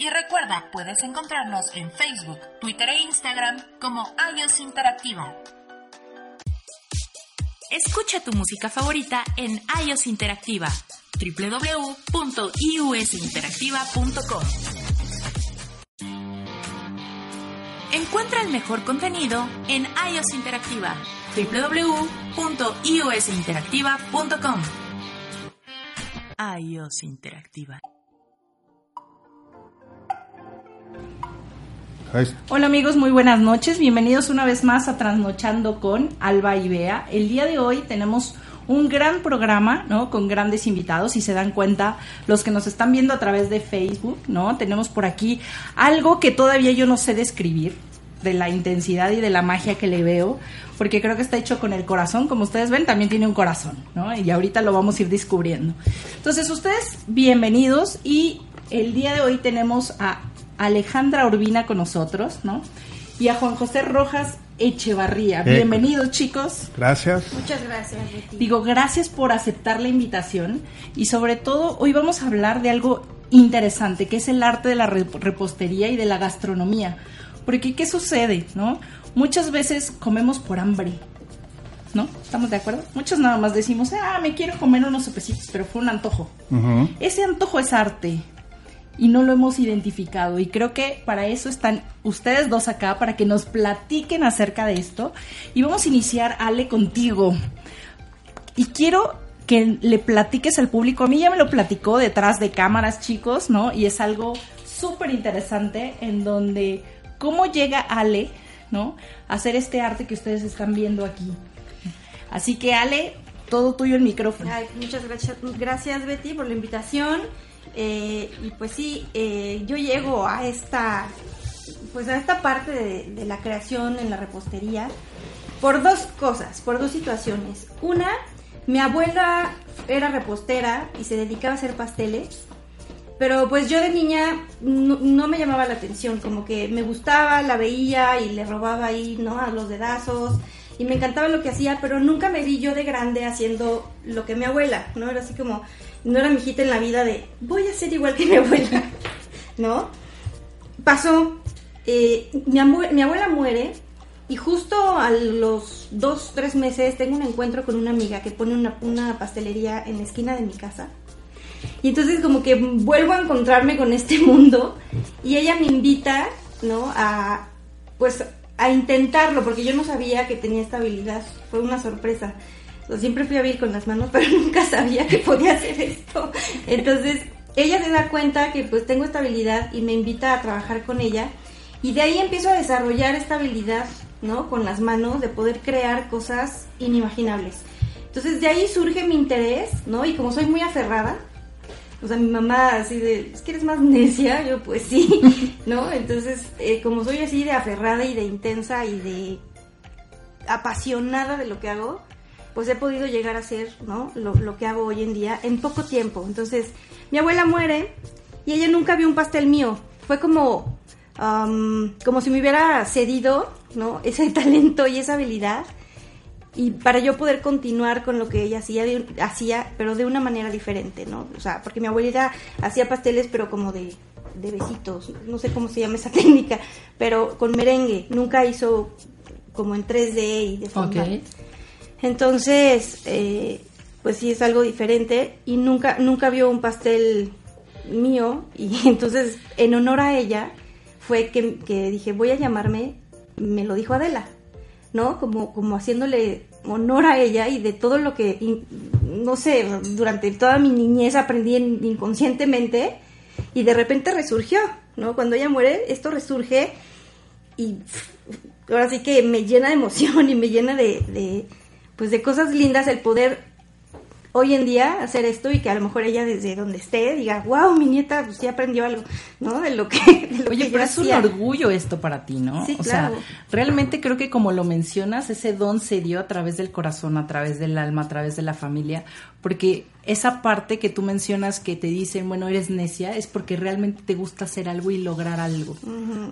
Y recuerda, puedes encontrarnos en Facebook, Twitter e Instagram como iOS Interactiva. Escucha tu música favorita en iOS Interactiva www.iusinteractiva.com. Encuentra el mejor contenido en iOS Interactiva www.iusinteractiva.com. iOS Interactiva. Hola amigos, muy buenas noches. Bienvenidos una vez más a Trasnochando con Alba y Bea. El día de hoy tenemos un gran programa, ¿no? Con grandes invitados. Si se dan cuenta, los que nos están viendo a través de Facebook, ¿no? Tenemos por aquí algo que todavía yo no sé describir de la intensidad y de la magia que le veo, porque creo que está hecho con el corazón, como ustedes ven, también tiene un corazón, ¿no? Y ahorita lo vamos a ir descubriendo. Entonces, ustedes, bienvenidos y el día de hoy tenemos a Alejandra Urbina con nosotros, ¿no? Y a Juan José Rojas Echevarría. Eh, Bienvenidos, chicos. Gracias. Muchas gracias, Betty. Digo, gracias por aceptar la invitación y sobre todo hoy vamos a hablar de algo interesante, que es el arte de la re- repostería y de la gastronomía. Porque, ¿qué sucede, no? Muchas veces comemos por hambre, ¿no? ¿Estamos de acuerdo? Muchos nada más decimos, ah, me quiero comer unos sopecitos, pero fue un antojo. Ese antojo es arte y no lo hemos identificado. Y creo que para eso están ustedes dos acá para que nos platiquen acerca de esto. Y vamos a iniciar Ale contigo. Y quiero que le platiques al público. A mí ya me lo platicó detrás de cámaras chicos no y es algo súper interesante en donde cómo llega Ale no a hacer este arte que ustedes están viendo aquí. Así que Ale todo tuyo el micrófono. Muchas gracias, gracias, Betty, por la invitación. Eh, y pues sí, eh, yo llego a esta, pues a esta parte de, la creación en la repostería por dos cosas, por dos situaciones. Una, mi abuela era repostera y se dedicaba a hacer pasteles. Pero pues yo de niña no, no me llamaba la atención, como que me gustaba, la veía y le robaba ahí, ¿no? A los dedazos y me encantaba lo que hacía, pero nunca me vi yo de grande haciendo lo que mi abuela, ¿no? Era así como, no era mi hijita en la vida de, voy a ser igual que mi abuela, ¿no? Pasó, eh, mi, abue- mi abuela muere y justo a los dos, tres meses tengo un encuentro con una amiga que pone una, una pastelería en la esquina de mi casa. Y entonces como que vuelvo a encontrarme con este mundo y ella me invita, ¿no? A, pues, a intentarlo, porque yo no sabía que tenía esta habilidad. Fue una sorpresa. Siempre fui a vivir con las manos, pero nunca sabía que podía hacer esto. Entonces, ella se da cuenta que pues tengo esta habilidad y me invita a trabajar con ella. Y de ahí empiezo a desarrollar esta habilidad, ¿no? Con las manos, de poder crear cosas inimaginables. Entonces, de ahí surge mi interés, ¿no? Y como soy muy aferrada, o sea, mi mamá así de, es que eres más necia, yo pues sí, ¿no? Entonces, eh, como soy así de aferrada y de intensa y de apasionada de lo que hago, pues he podido llegar a ser, ¿no? Lo, que hago hoy en día en poco tiempo. Entonces, mi abuela muere y ella nunca vio un pastel mío. Fue como, am, como si me hubiera cedido, ¿no? Ese talento y esa habilidad y para yo poder continuar con lo que ella hacía, hacía, pero de una manera diferente, ¿no? O sea, porque mi abuelita hacía pasteles, pero como de, de besitos, no sé cómo se llama esa técnica, pero con merengue, nunca hizo como en 3D y de fondant. Ok. Entonces, eh, pues sí es algo diferente y nunca, nunca vio un pastel mío y entonces en honor a ella fue que, que dije voy a llamarme, me lo dijo Adela, ¿no? Como, como haciéndole honor a ella y de todo lo que, no sé, durante toda mi niñez aprendí en- inconscientemente y de repente resurgió, ¿no? Cuando ella muere, esto resurge y ahora sí que me llena de emoción y me llena de, pues de cosas lindas el poder hoy en día hacer esto y que a lo mejor ella desde donde esté diga, wow, mi nieta pues sí aprendió algo, ¿no? De lo que, de lo Oye, que pero es un orgullo esto para ti, ¿no? Sí, o claro. sea, realmente creo que como lo mencionas, ese don se dio a través del corazón, a través del alma, a través de la familia, porque esa parte que tú mencionas que te dicen, bueno, eres necia, es porque realmente te gusta hacer algo y lograr algo,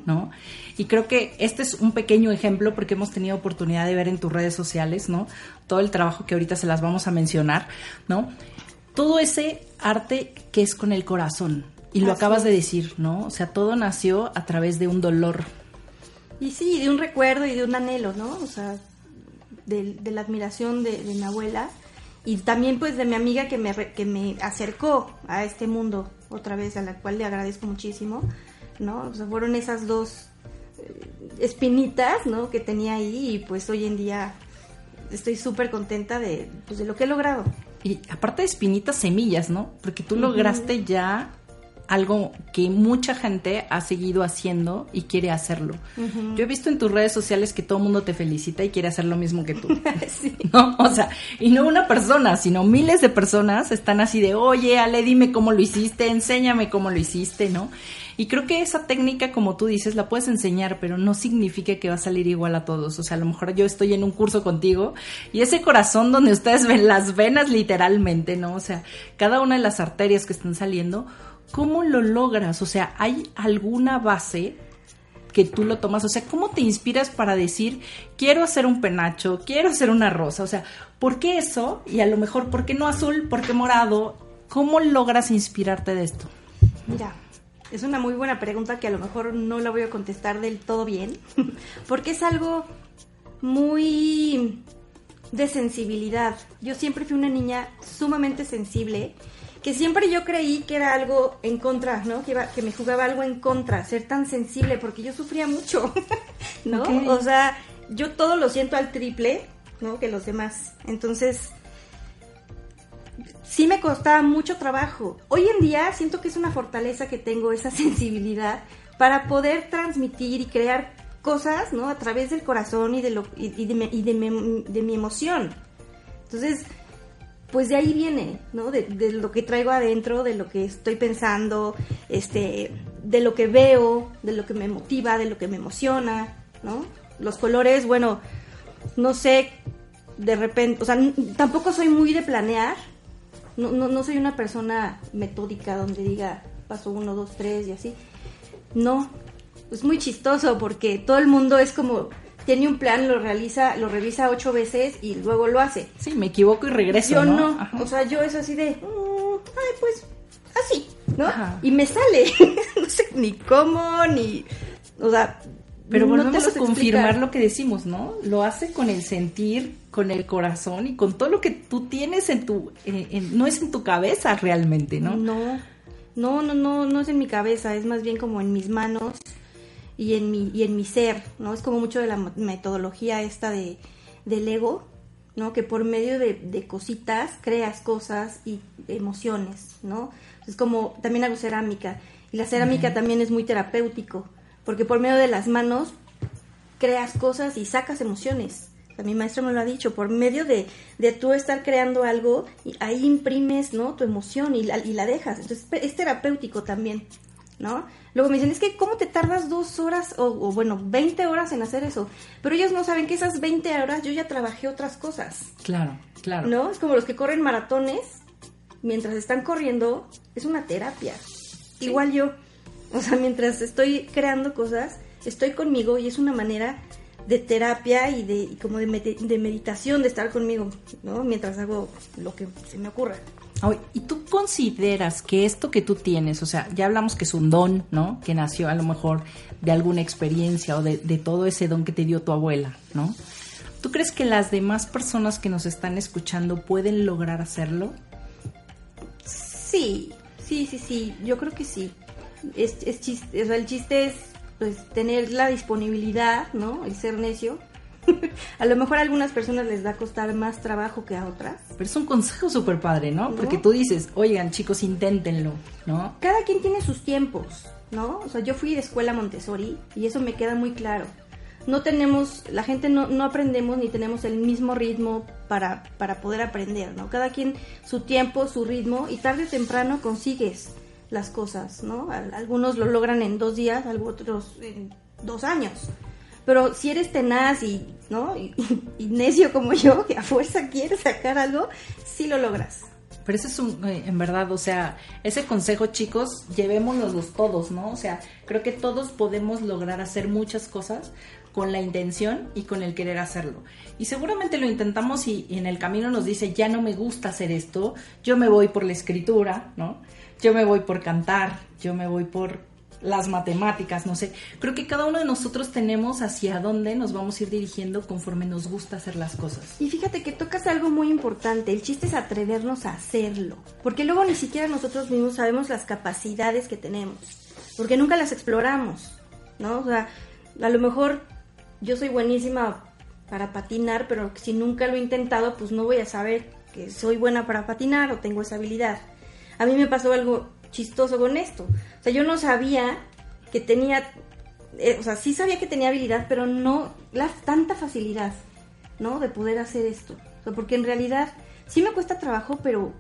¿no? Y creo que este es un pequeño ejemplo porque hemos tenido oportunidad de ver en tus redes sociales, ¿no? Todo el trabajo que ahorita se las vamos a mencionar, ¿no? todo ese arte que es con el corazón. Y lo Así acabas de decir, ¿no? O sea, todo nació a través de un dolor. Y sí, de un recuerdo y de un anhelo, ¿no? O sea, de, de la admiración de, de mi abuela y también pues de mi amiga que me, que me acercó a este mundo otra vez, a la cual le agradezco muchísimo, ¿no? O sea, fueron esas dos eh, espinitas, ¿no? Que tenía ahí y pues hoy en día estoy súper contenta de, pues, de lo que he logrado. Y aparte de espinitas, semillas, ¿no? Porque tú lograste ya algo que mucha gente ha seguido haciendo y quiere hacerlo. Yo he visto en tus redes sociales que todo el mundo te felicita y quiere hacer lo mismo que tú. Sí. ¿No? O sea, y no una persona, sino miles de personas están así de, oye, Ale, dime cómo lo hiciste, enséñame cómo lo hiciste, ¿no? Y creo que esa técnica, como tú dices, la puedes enseñar, pero no significa que va a salir igual a todos. O sea, a lo mejor yo estoy en un curso contigo y ese corazón donde ustedes ven las venas literalmente, ¿no? O sea, cada una de las arterias que están saliendo, ¿cómo lo logras? O sea, ¿hay alguna base que tú lo tomas? O sea, ¿cómo te inspiras para decir, quiero hacer un penacho, quiero hacer una rosa? O sea, ¿por qué eso? Y a lo mejor, ¿por qué no azul? ¿Por qué morado? ¿Cómo logras inspirarte de esto? Mira, es una muy buena pregunta que a lo mejor no la voy a contestar del todo bien, porque es algo muy de sensibilidad. Yo siempre fui una niña sumamente sensible, que siempre yo creí que era algo en contra, ¿no? Que, iba- que me jugaba algo en contra, ser tan sensible, porque yo sufría mucho, ¿no? O sea, yo todo lo siento al triple, ¿no? Que los demás. Entonces, sí me costaba mucho trabajo. Hoy en día siento que es una fortaleza que tengo esa sensibilidad para poder transmitir y crear cosas, ¿no? A través del corazón y de lo y, y de, y de mi, de mi emoción. Entonces, pues de ahí viene, ¿no? De, lo que traigo adentro, de lo que estoy pensando, este, de lo que veo, de lo que me motiva, de lo que me emociona, ¿no? Los colores, bueno, no sé, de repente, o sea, tampoco soy muy de planear, no, no, no soy una persona metódica donde diga paso uno, dos, tres y así. No, es muy chistoso porque todo el mundo es como, tiene un plan, lo realiza, lo revisa ocho veces y luego lo hace. Sí, me equivoco y regreso. Yo no, no, o sea, yo es así de, "Mm, ay, pues, así, ¿no? Ajá. Y me sale, no sé ni cómo, ni, o sea, Pero no volvemos lo a confirmar explicar. lo que decimos, ¿no? Lo hace con el sentir, con el corazón y con todo lo que tú tienes en tu, en- en- no es en tu cabeza realmente, ¿no? No, no, no, no, no es en mi cabeza, es más bien como en mis manos y en mi, y en mi ser, ¿no? Es como mucho de la metodología esta de, del ego, ¿no? Que por medio de, de cositas creas cosas y emociones, ¿no? Es como, también hago cerámica, y la cerámica también es muy terapéutico, porque por medio de las manos creas cosas y sacas emociones. O sea, mi maestro me lo ha dicho, por medio de, de tú estar creando algo, y ahí imprimes, ¿no? Tu emoción y la, y la dejas. Entonces es terapéutico también, ¿no? Luego me dicen, es que ¿cómo te tardas dos horas o, o, bueno, 20 horas en hacer eso? Pero ellos no saben que esas 20 horas yo ya trabajé otras cosas, Claro, claro. ¿no? Es como los que corren maratones, mientras están corriendo, es una terapia. Igual yo, o sea, mientras estoy creando cosas, estoy conmigo y es una manera de terapia y de y como de, de meditación, de estar conmigo, ¿no? Mientras hago lo que se me ocurra. Oye, ¿Y tú consideras que esto que tú tienes, o sea, ya hablamos que es un don, ¿no? Que nació a lo mejor de alguna experiencia o de, de todo ese don que te dio tu abuela, ¿no? ¿Tú crees que las demás personas que nos están escuchando pueden lograr hacerlo? Sí, sí, sí, sí, yo creo que sí. Es, es chiste, o sea, el chiste es pues tener la disponibilidad, ¿no? El ser necio. a lo mejor a algunas personas les va a costar más trabajo que a otras. Pero es un consejo súper padre, ¿no? ¿No? Porque tú dices, oigan chicos, inténtenlo, ¿no? Cada quien tiene sus tiempos, ¿no? O sea, yo fui de escuela Montessori y eso me queda muy claro. No tenemos, la gente no, no aprendemos ni tenemos el mismo ritmo para, para poder aprender, ¿no? Cada quien su tiempo, su ritmo y tarde o temprano consigues las cosas, ¿no? Al- Algunos lo logran en dos días, otros en dos años. Pero si eres tenaz y, ¿no? Y, necio como yo, que a fuerza quieres sacar algo, sí lo logras. Pero eso es un, eh, en verdad, o sea, ese consejo, chicos, llevémonos todos, ¿no? O sea, creo que todos podemos lograr hacer muchas cosas con la intención y con el querer hacerlo. Y seguramente lo intentamos y en el camino nos dice, ya no me gusta hacer esto, yo me voy por la escritura, ¿no? yo me voy por cantar, yo me voy por las matemáticas, no sé. Creo que cada uno de nosotros tenemos hacia dónde nos vamos a ir dirigiendo conforme nos gusta hacer las cosas. Y fíjate que tocas algo muy importante, el chiste es atrevernos a hacerlo, porque luego ni siquiera nosotros mismos sabemos las capacidades que tenemos, porque nunca las exploramos, ¿no? O sea, a lo mejor yo soy buenísima para patinar, pero si nunca lo he intentado, pues no voy a saber que soy buena para patinar o tengo esa habilidad. A mí me pasó algo chistoso con esto. O sea, yo no sabía que tenía, eh, o sea, sí sabía que tenía habilidad, pero no la tanta facilidad, ¿no? De poder hacer esto. O sea, porque en realidad sí me cuesta trabajo, pero,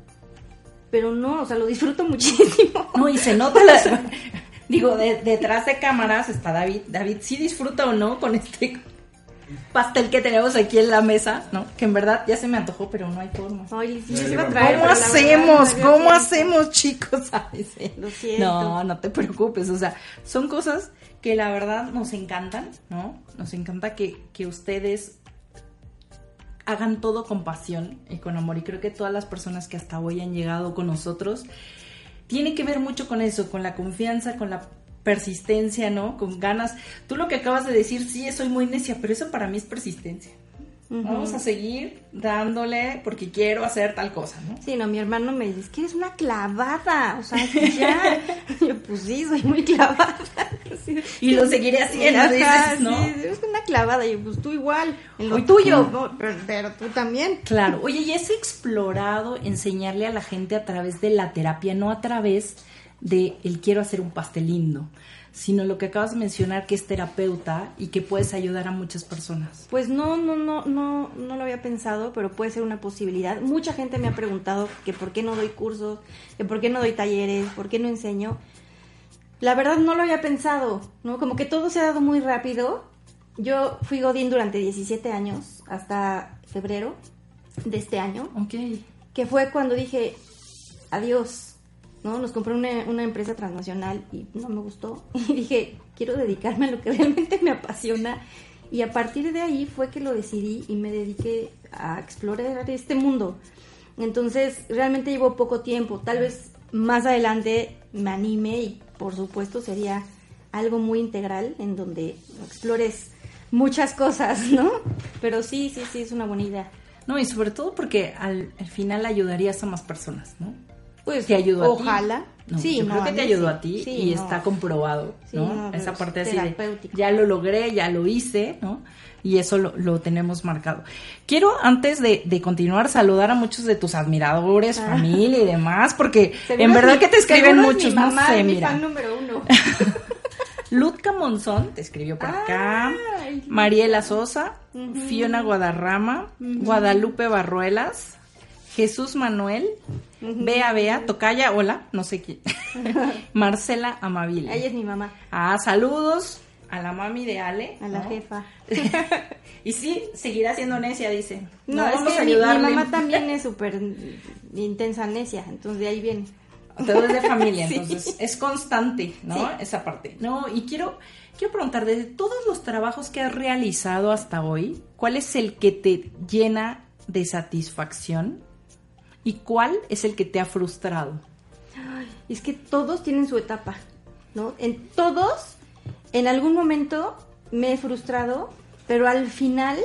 pero no, o sea, lo disfruto muchísimo. No, y se nota la... Digo, detrás de cámaras está David. David, ¿sí disfruta o no con este pastel que tenemos aquí en la mesa, ¿no? Que en verdad ya se me antojó, pero no hay forma. Ay, sí, se a traer, ¿Cómo hacemos? ¿Cómo hacemos, chicos? Lo siento. No, no te preocupes. O sea, son cosas que la verdad nos encantan, ¿no? Nos encanta que, que ustedes hagan todo con pasión y con amor. Y creo que todas las personas que hasta hoy han llegado con nosotros tiene que ver mucho con eso, con la confianza, con la persistencia, ¿no? Con ganas. Tú lo que acabas de decir, sí, soy muy necia, pero eso para mí es persistencia. Vamos a seguir dándole porque quiero hacer tal cosa, ¿no? Sí, no, mi hermano me dice, que eres una clavada, o sea, ya. Yo, pues sí, soy muy clavada. y lo seguiré haciendo, ¿no? Sí, eres una clavada, y pues tú igual, en lo tuyo, pero, tú también. Claro, oye, y es explorado enseñarle a la gente a través de la terapia, no a través de el quiero hacer un pastel lindo sino lo que acabas de mencionar que es terapeuta y que puedes ayudar a muchas personas. Pues no, no, no, no, no lo había pensado, pero puede ser una posibilidad. Mucha gente me ha preguntado que por qué no doy cursos, que por qué no doy talleres, por qué no enseño. La verdad no lo había pensado, ¿no? Como que todo se ha dado muy rápido. Yo fui Godín durante 17 años, hasta febrero de este año. Ok. Que fue cuando dije, adiós, ¿no? Nos compré una, empresa transnacional y no me gustó. Y dije, quiero dedicarme a lo que realmente me apasiona. Y a partir de ahí fue que lo decidí y me dediqué a explorar este mundo. Entonces, realmente llevo poco tiempo. Tal vez más adelante me anime y, por supuesto, sería algo muy integral en donde explores muchas cosas, ¿no? Pero sí, sí, sí, es una buena idea. No, y sobre todo porque al, al final ayudarías a más personas, ¿no? Pues te ayudó ojalá. A sí, yo creo que te ayudó a ti y está comprobado, ¿no? Esa parte así de, ya lo logré, ya lo hice, ¿no? Y eso lo, tenemos marcado. Quiero, antes de, continuar, saludar a muchos de tus admiradores, ah. familia y demás, porque en verdad que te escriben muchos, no sé, mira. número uno. Lutka Monzón te escribió por acá. Mariela Sosa, Fiona Guadarrama, Guadalupe Barruelas, Jesús Manuel, Bea Bea, Tocaya, hola, no sé quién. Marcela Amabile. Ella es mi mamá. Ah, saludos a la mami de Ale. A la jefa. y sí, seguirá siendo necia, dice. No, vamos a ayudarle. Mi, mamá también es súper intensa necia, entonces de ahí viene. Todo es de familia, entonces es constante, ¿no? Esa parte. No, y quiero, quiero preguntar, de todos los trabajos que has realizado hasta hoy, ¿cuál es el que te llena de satisfacción? ¿Y cuál es el que te ha frustrado? es que todos tienen su etapa, ¿no? En todos, en algún momento me he frustrado, pero al final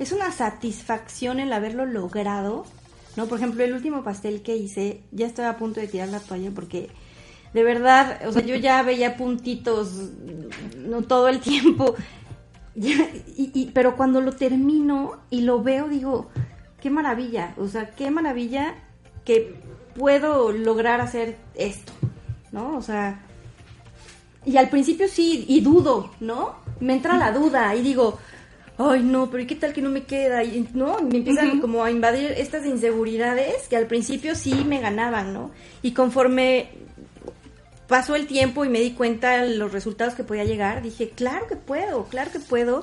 es una satisfacción el haberlo logrado, ¿no? Por ejemplo, el último pastel que hice, ya estaba a punto de tirar la toalla porque de verdad, o sea, yo ya veía puntitos, no todo el tiempo, y, pero cuando lo termino y lo veo, digo, qué maravilla, o sea, qué maravilla que puedo lograr hacer esto, ¿no? O sea, y al principio sí, y dudo, ¿no? Me entra la duda y digo, ay no, pero ¿y qué tal que no me queda? Y, ¿no? me empiezan como a invadir estas inseguridades que al principio sí me ganaban, ¿no? Y conforme pasó el tiempo y me di cuenta de los resultados que podía llegar, dije, claro que puedo, claro que puedo.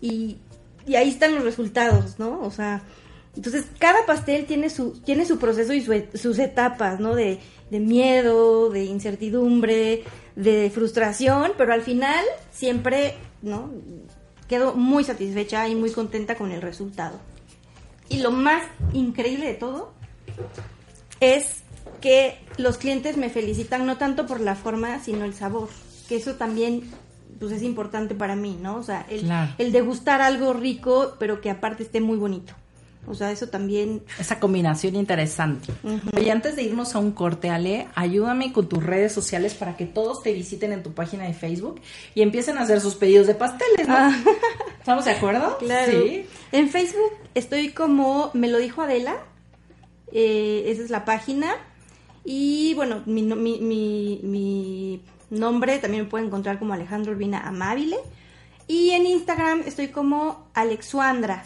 Y, y ahí están los resultados, ¿no? O sea, entonces, cada pastel tiene su, tiene su proceso y sus etapas, ¿no? De, de, miedo, de incertidumbre, de frustración, pero al final siempre, ¿no? Quedo muy satisfecha y muy contenta con el resultado. Y lo más increíble de todo es que los clientes me felicitan no tanto por la forma, sino el sabor, que eso también pues es importante para mí, ¿no? O sea, el, Claro. el degustar algo rico, pero que aparte esté muy bonito. O sea, eso también Esa combinación interesante. Oye, antes de irnos a un corte, Ale, ayúdame con tus redes sociales para que todos te visiten en tu página de Facebook y empiecen a hacer sus pedidos de pasteles, ¿no? ¿Estamos de acuerdo? Claro. Sí. En Facebook estoy como me lo dijo Adela. eh, esa es la página. Y bueno, mi, no- mi, mi- mi nombre también me pueden encontrar como Alejandro Urbina Amabile. Y en Instagram estoy como Alexuandra.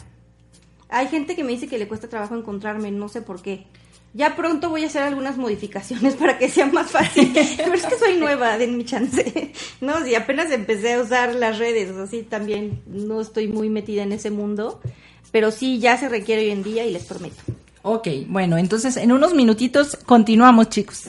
Hay gente que me dice que le cuesta trabajo encontrarme, no sé por qué. Ya pronto voy a hacer algunas modificaciones para que sea más fácil. Pero es que soy nueva, den mi chance. No, si apenas empecé a usar las redes, así también no estoy muy metida en ese mundo. Pero sí, ya se requiere hoy en día y les prometo. Ok, bueno, entonces en unos minutitos continuamos, chicos.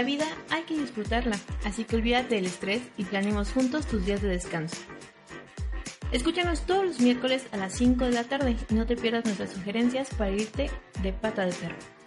La vida hay que disfrutarla, así que olvídate del estrés y planeemos juntos tus días de descanso. Escúchanos todos los miércoles a las 5 de la tarde y no te pierdas nuestras sugerencias para irte de pata de perro.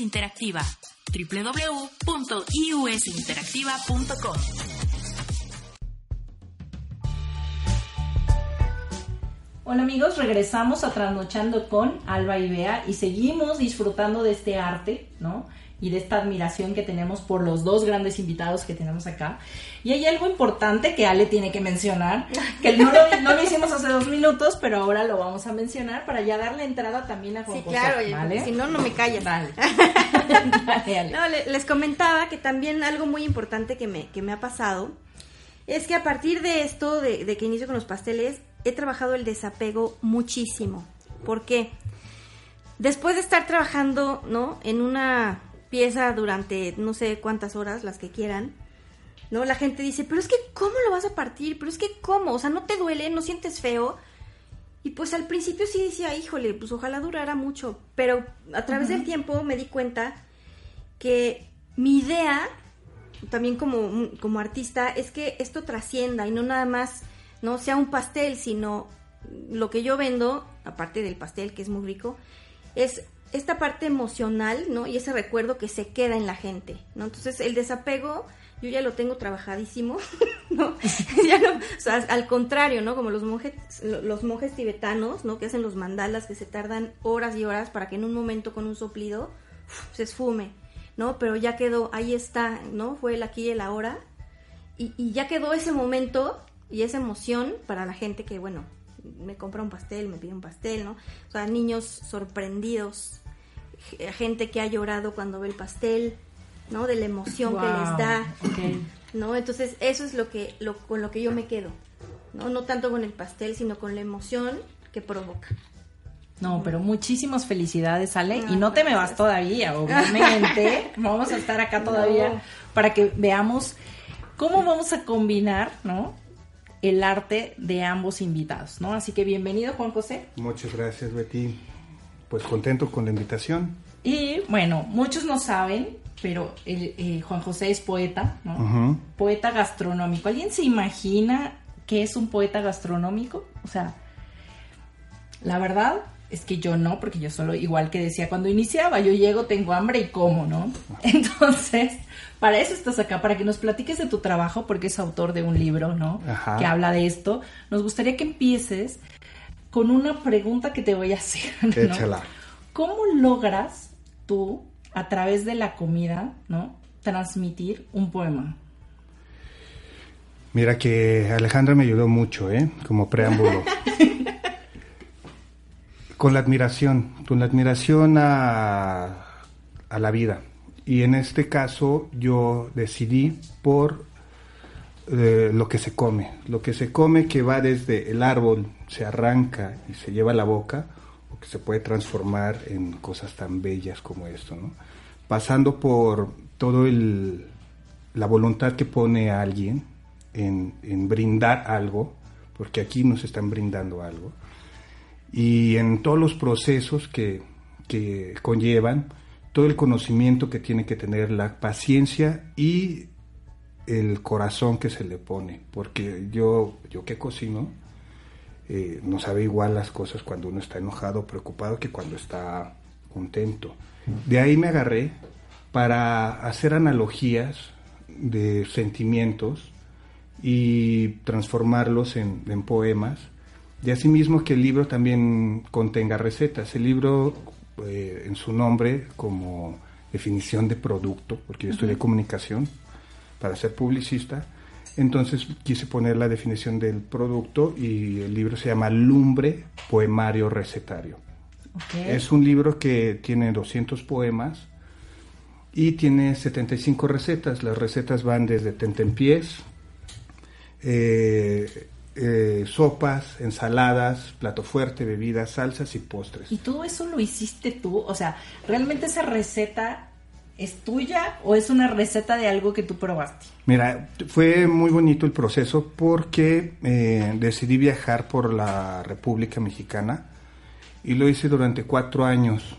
Interactiva. www.iusinteractiva.com Hola amigos, regresamos a Trasnochando con Alba y Bea y seguimos disfrutando de este arte, ¿no? Y de esta admiración que tenemos por los dos grandes invitados que tenemos acá. Y hay algo importante que Ale tiene que mencionar, que no lo, no lo hicimos hace dos minutos, pero ahora lo vamos a mencionar para ya darle entrada también a Juan Sí, José, claro, ¿vale? si no, no me callas. Dale. Dale, Ale. No, le- les comentaba que también algo muy importante que me, que me ha pasado es que a partir de esto, de, de que inicio con los pasteles, he trabajado el desapego muchísimo. ¿Por qué? Después de estar trabajando, ¿no? En una pieza durante no sé cuántas horas, las que quieran, ¿no? La gente dice, pero es que ¿cómo lo vas a partir? Pero es que ¿cómo? O sea, ¿no te duele? ¿No sientes feo? Y pues al principio sí decía, híjole, pues ojalá durara mucho, pero a través del tiempo me di cuenta que mi idea, también como, como artista, es que esto trascienda y no nada más, no sea un pastel, sino lo que yo vendo, aparte del pastel que es muy rico, es esta parte emocional, ¿no? Y ese recuerdo que se queda en la gente, ¿no? Entonces el desapego yo ya lo tengo trabajadísimo, ¿no? Ya no, o sea, al contrario, ¿no? Como los monjes, los monjes tibetanos, ¿no? Que hacen los mandalas que se tardan horas y horas para que en un momento con un soplido se esfume, ¿no? Pero ya quedó, ahí está, ¿no? Fue el aquí y el ahora. Y, y ya quedó ese momento y esa emoción para la gente que, bueno, me compra un pastel, me pide un pastel, ¿no? O sea, niños sorprendidos, gente que ha llorado cuando ve el pastel, ¿no? De la emoción que les da, ok. ¿no? Entonces, eso es lo que lo, con lo que yo me quedo, ¿no? No tanto con el pastel, sino con la emoción que provoca. No, pero muchísimas felicidades, Ale. Y no te me vas todavía, obviamente. Vamos a estar acá todavía No. para que veamos cómo vamos a combinar, ¿no? El arte de ambos invitados, ¿no? Así que bienvenido, Juan José. Muchas gracias, Betty. Pues contento con la invitación. Y bueno, muchos no saben, pero el, eh, Juan José es poeta, ¿no? Poeta gastronómico. ¿Alguien se imagina qué es un poeta gastronómico? O sea, la verdad es que yo no, porque yo solo, igual que decía cuando iniciaba, yo llego, tengo hambre y como, ¿no? Entonces, para eso estás acá, para que nos platiques de tu trabajo, porque es autor de un libro, ¿no? Ajá. Que habla de esto. Nos gustaría que empieces con una pregunta que te voy a hacer, ¿no? Échala. ¿Cómo logras tú, a través de la comida, ¿no? Transmitir un poema. Mira que Alejandra me ayudó mucho, ¿eh? Como preámbulo. con la admiración, con la admiración a, a la vida. Y en este caso yo decidí por lo que se come. Lo que se come que va desde el árbol, se arranca y se lleva a la boca, o que se puede transformar en cosas tan bellas como esto, ¿no? Pasando por todo el la voluntad que pone alguien en, en brindar algo, porque aquí nos están brindando algo, y en todos los procesos que, que conllevan, todo el conocimiento que tiene que tener, la paciencia y el corazón que se le pone, porque yo, yo que cocino, eh, no sabe igual las cosas cuando uno está enojado, preocupado, que cuando está contento. De ahí me agarré para hacer analogías de sentimientos y transformarlos en, en poemas. Y asimismo que el libro también contenga recetas. El libro, eh, en su nombre, como definición de producto, porque yo estudié comunicación para ser publicista, entonces quise poner la definición del producto y el libro se llama Lumbre Poemario Recetario. ¿ok? Es un libro que tiene 200 poemas y tiene 75 recetas. Las recetas van desde tentempiés, eh, eh, sopas, ensaladas, plato fuerte, bebidas, salsas y postres. ¿Y todo eso lo hiciste tú? O sea, ¿realmente esa receta es tuya o es una receta de algo que tú probaste? Mira, fue muy bonito el proceso porque eh, decidí viajar por la República Mexicana y lo hice durante cuatro años.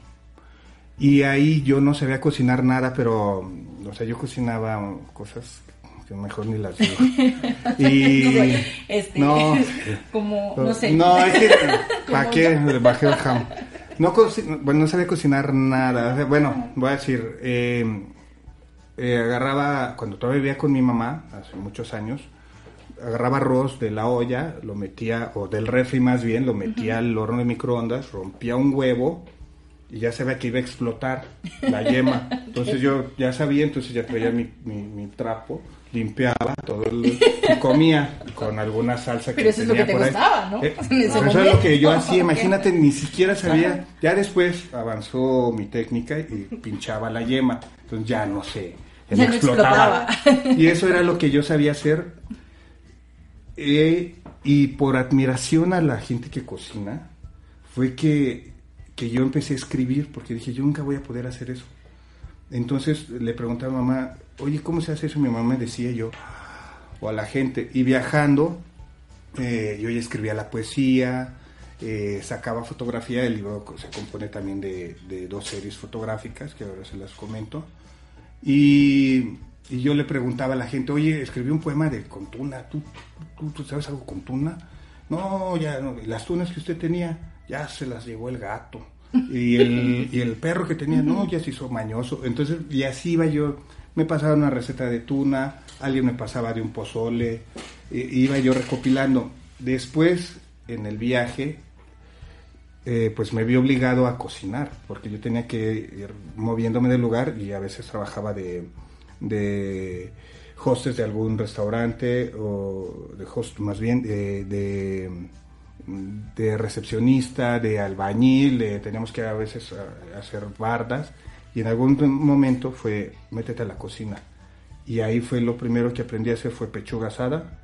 Y ahí yo no sabía cocinar nada, pero, o sea, yo cocinaba cosas que mejor ni las digo. Y, Este, no, como, no sé. No, es que, ¿para qué? Le bajé el jam. No, bueno, no sabía cocinar nada. O sea, bueno, voy a decir, eh, eh, agarraba, cuando todavía vivía con mi mamá, hace muchos años, agarraba arroz de la olla, lo metía, o del refri más bien, lo metía al horno de microondas, rompía un huevo y ya sabía que iba a explotar la yema. Entonces yo ya sabía, entonces ya traía mi, mi, mi trapo, limpiaba todo el, y comía con alguna salsa Pero eso es lo tenía que te por ahí. gustaba, ¿no? Eh, En ese eso es lo que yo hacía, imagínate, ni siquiera sabía. Ya después avanzó mi técnica y pinchaba la yema. Entonces ya no sé, ya, Ya no no explotaba. Y eso era lo que yo sabía hacer. Eh, y por admiración a la gente que cocina, fue que, que yo empecé a escribir, porque dije, yo nunca voy a poder hacer eso. Entonces le preguntaba a mamá, oye, ¿cómo se hace eso? Mi mamá me decía yo, o a la gente. Y viajando, eh, yo ya escribía la poesía, eh, sacaba fotografía, el libro se compone también de, de dos series fotográficas, que ahora se las comento. Y, y yo le preguntaba a la gente, oye, escribí un poema de Contuna, ¿tú, tú, tú sabes algo con Tuna? No, ya, no, las tunas que usted tenía, ya se las llevó el gato. Y el, y el perro que tenía, no, ya se hizo mañoso. Entonces, y así iba yo, me pasaba una receta de tuna, alguien me pasaba de un pozole, iba yo recopilando. Después, en el viaje, eh, pues me vi obligado a cocinar, porque yo tenía que ir moviéndome del lugar y a veces trabajaba de, de hostes de algún restaurante o de host más bien de, de, recepcionista, de albañil, de- teníamos que a veces a- hacer bardas y en algún momento fue métete a la cocina y ahí fue lo primero que aprendí a hacer fue pechuga asada,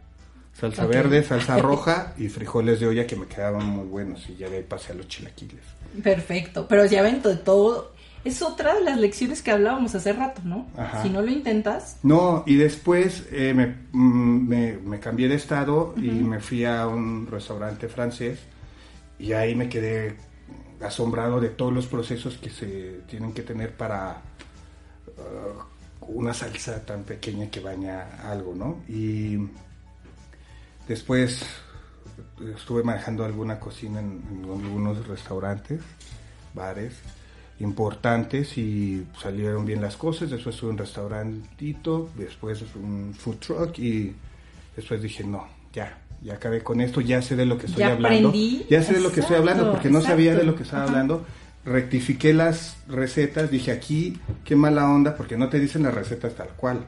salsa verde, salsa roja y frijoles de olla que me quedaban muy buenos y ya de ahí pasé a los chilaquiles. Perfecto, pero ya ven to- todo. Es otra de las lecciones que hablábamos hace rato, ¿no? Ajá. Si no lo intentas, No, y después eh, me, mm, me- me cambié de estado y me fui a un restaurante francés y ahí me quedé asombrado de todos los procesos que se tienen que tener para uh, una salsa tan pequeña que baña algo, ¿no? Y después estuve manejando alguna cocina en, algunos restaurantes, bares importantes y salieron bien las cosas. Después tuve un restaurantito, después un food truck y después dije, no, ya, ya acabé con esto, ya sé de lo que estoy Ya hablando. aprendí. Ya sé de lo que estoy hablando porque no sabía de lo que estaba Ajá. hablando. Rectifiqué las recetas, dije aquí, qué mala onda, porque no te dicen las recetas tal cual.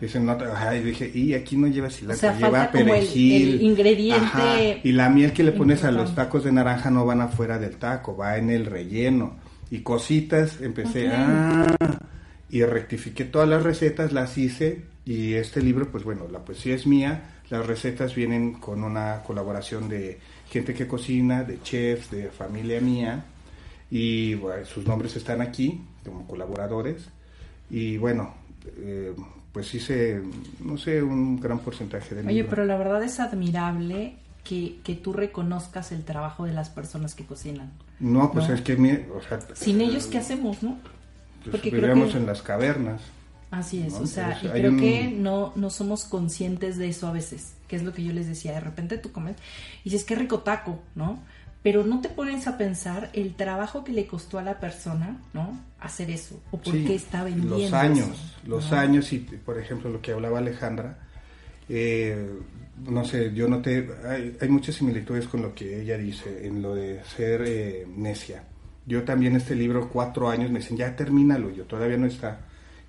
Dicen, no, te- ajá, y dije, y aquí no lleva cilantro, O sea, lleva falta como el- perejil. el ingrediente Ajá, Y la miel que le pones a los tacos de naranja no van afuera del taco, va en el relleno. Y cositas, empecé Ok. a... Y rectifiqué todas las recetas, las hice. Y este libro, pues bueno, la poesía es mía. Las recetas vienen con una colaboración de gente que cocina, de chefs, de familia mía. Y bueno, sus nombres están aquí como colaboradores. Y bueno, eh, pues hice, no sé, un gran porcentaje del oye, libro. pero la verdad es admirable que, que tú reconozcas el trabajo de las personas que cocinan. No, pues No. es que, o sea, Sin ellos, ¿qué hacemos, no? pues, Porque creo vivíamos que- en las cavernas. Así es, ¿no? o sea, y creo un- que no, no somos conscientes de eso a veces, que es lo que yo les decía, de repente tú comes y dices, qué rico taco, ¿no? Pero no te pones a pensar el trabajo que le costó a la persona, ¿no? Hacer eso, o por Sí, qué está vendiendo Los años, eso, los ¿no? años y, por ejemplo, lo que hablaba Alejandra, eh, no sé, yo noté, hay, hay muchas similitudes con lo que ella dice en lo de ser eh, necia. Yo también este libro, cuatro años, me dicen, ya termínalo, yo todavía no está.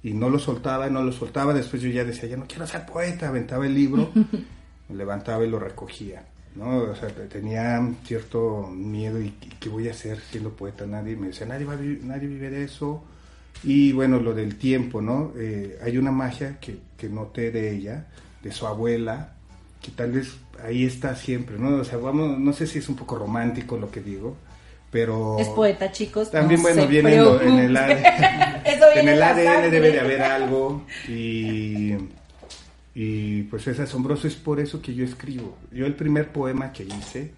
Y no lo soltaba, no lo soltaba, después yo ya decía, ya no quiero ser poeta, aventaba el libro, levantaba y lo recogía. ¿no? O sea, te- tenía cierto miedo y ¿qué- voy a hacer siendo poeta. Nadie me decía, nadie, va a vi- nadie vive de eso. Y bueno, lo del tiempo, ¿no? Eh, hay una magia que, que noté de ella, de su abuela, que tal vez ahí está siempre, ¿no? O sea, vamos, no sé si es un poco romántico lo que digo, pero... Es poeta, chicos. También, no bueno, viene en, en el preocupen. Eso viene en el ADN sangre. debe de haber algo y, y pues es asombroso, es por eso que yo escribo. Yo el primer poema que hice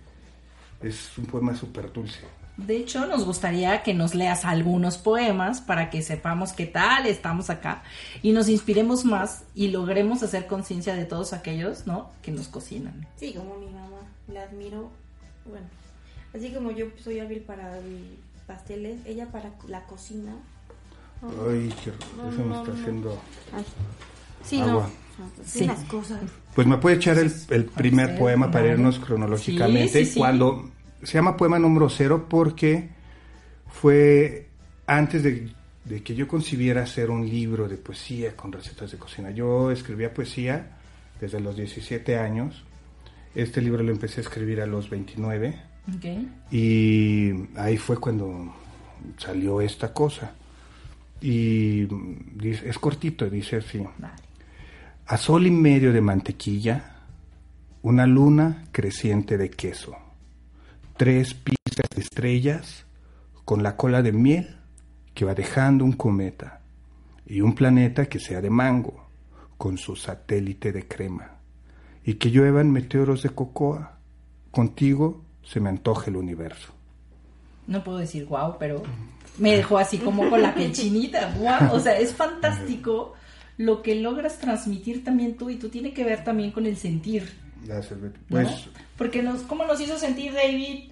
es un poema súper dulce. De hecho, nos gustaría que nos leas algunos poemas para que sepamos qué tal estamos acá y nos inspiremos más y logremos hacer conciencia de todos aquellos, ¿no? Que nos cocinan. Sí, como mi mamá, la admiro. Bueno, así como yo soy hábil para el pasteles, ella para la cocina. Ay, qué, No, eso me no, está no. haciendo... Ay. Sí, Agua. no. pues, sí, Sí. las cosas. Pues me puede echar el, el primer ser, poema para vale. irnos cronológicamente. Sí, sí, sí. Cuando se llama poema número cero porque fue antes de, de que yo concibiera hacer un libro de poesía con recetas de cocina. Yo escribía poesía desde los 17 años. Este libro lo empecé a escribir a los 29 ¿Ok? y ahí fue cuando salió esta cosa. Y dice- es cortito, dice así. Vale. A sol y medio de mantequilla, una luna creciente de queso, tres pizzas de estrellas con la cola de miel que va dejando un cometa y un planeta que sea de mango con su satélite de crema y que lluevan meteoros de cocoa. Contigo se me antoja el universo. No puedo decir wow, pero me dejó así como con la piel chinita. Wow, o sea, es fantástico lo que logras transmitir también tú y tú tiene que ver también con el sentir. Gracias, Betty. ¿no? Pues Porque nos, ¿cómo nos hizo sentir David?